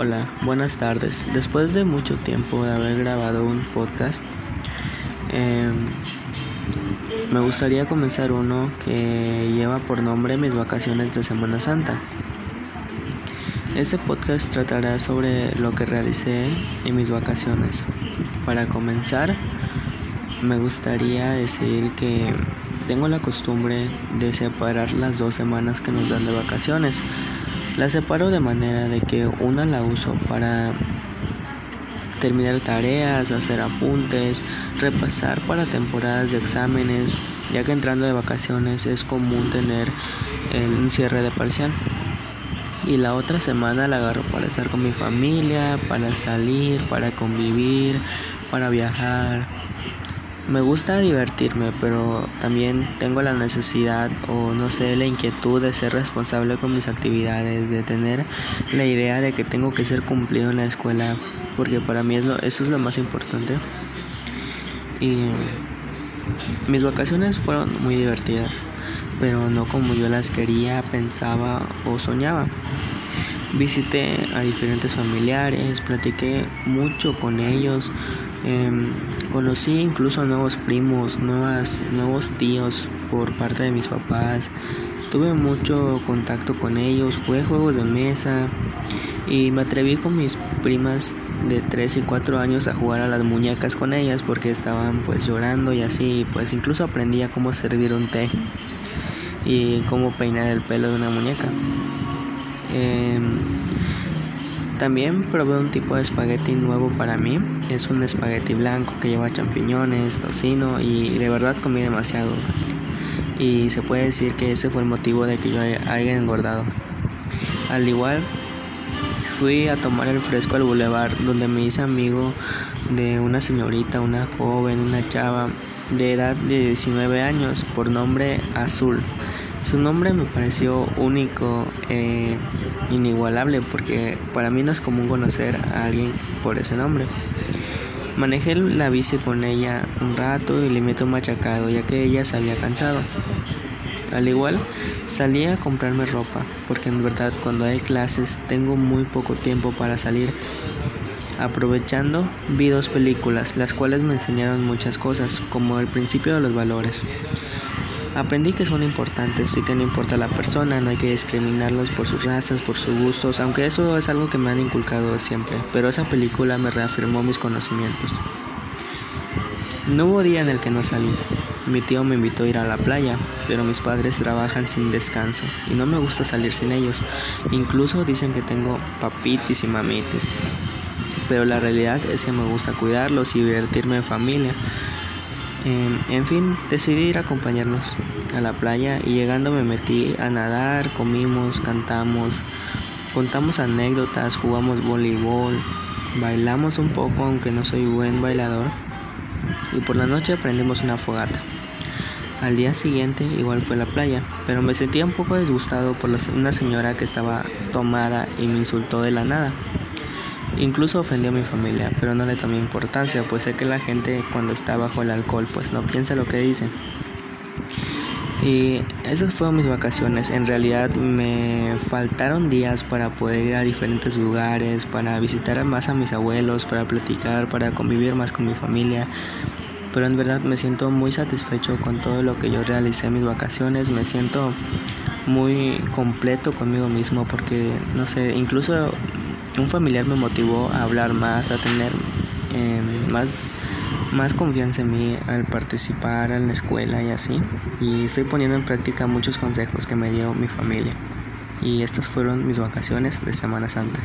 Hola, buenas tardes. Después de mucho tiempo de haber grabado un podcast, em, me gustaría comenzar uno que lleva por nombre Mis vacaciones de Semana Santa. Este podcast tratará sobre lo que realicé en mis vacaciones. Para comenzar, me gustaría decir que tengo la costumbre de separar las dos semanas que nos dan de vacaciones la separo de manera de que una la uso para terminar tareas, hacer apuntes, repasar para temporadas de exámenes, ya que entrando de vacaciones es común tener un cierre de parcial. Y la otra semana la agarro para estar con mi familia, para salir, para convivir, para viajar, me gusta divertirme, pero también tengo la necesidad o no sé, la inquietud de ser responsable con mis actividades, de tener la idea de que tengo que ser cumplido en la escuela, porque para mí es lo, eso es lo más importante. Y mis vacaciones fueron muy divertidas, pero no como yo las quería, pensaba o soñaba. Visité a diferentes familiares, platiqué mucho con ellos, em, conocí incluso nuevos primos, nuevas, nuevos tíos por parte de mis papás. Tuve mucho contacto con ellos, jugué juegos de mesa y me atreví con mis primas de 3 y 4 años a jugar a las muñecas con ellas porque estaban pues llorando y así, pues incluso aprendí a cómo servir un té y cómo peinar el pelo de una muñeca. Em, también probé un tipo de espagueti nuevo para mí. Es un espagueti blanco que lleva champiñones, tocino y de verdad comí demasiado. Y se puede decir que ese fue el motivo de que yo haya engordado. Al igual, fui a tomar el fresco al bulevar donde me hice amigo de una señorita, una joven, una chava de edad de 19 años por nombre Azul. Su nombre me pareció único, e inigualable, porque para mí no es común conocer a alguien por ese nombre. Manejé la bici con ella un rato y le metí un machacado, ya que ella se había cansado. Al igual, salí a comprarme ropa, porque en verdad cuando hay clases tengo muy poco tiempo para salir. Aprovechando, vi dos películas, las cuales me enseñaron muchas cosas, como el principio de los valores. Aprendí que son importantes y que no importa la persona, no hay que discriminarlos por sus razas, por sus gustos, aunque eso es algo que me han inculcado siempre, pero esa película me reafirmó mis conocimientos. No hubo día en el que no salí. Mi tío me invitó a ir a la playa, pero mis padres trabajan sin descanso y no me gusta salir sin ellos. Incluso dicen que tengo papitis y mamitis. Pero la realidad es que me gusta cuidarlos y divertirme en familia. Em, en fin, decidí ir a acompañarnos a la playa y llegando me metí a nadar, comimos, cantamos, contamos anécdotas, jugamos voleibol, bailamos un poco aunque no soy buen bailador y por la noche prendimos una fogata. Al día siguiente igual fue a la playa, pero me sentía un poco disgustado por una señora que estaba tomada y me insultó de la nada. Incluso ofendió a mi familia, pero no le tomé importancia, pues sé que la gente cuando está bajo el alcohol pues no piensa lo que dice. Y esas fueron mis vacaciones. En realidad me faltaron días para poder ir a diferentes lugares, para visitar más a mis abuelos, para platicar, para convivir más con mi familia. Pero en verdad me siento muy satisfecho con todo lo que yo realicé en mis vacaciones. Me siento muy completo conmigo mismo porque, no sé, incluso un familiar me motivó a hablar más, a tener em, más, más confianza en mí al participar en la escuela y así. Y estoy poniendo en práctica muchos consejos que me dio mi familia. Y estas fueron mis vacaciones de Semana Santa.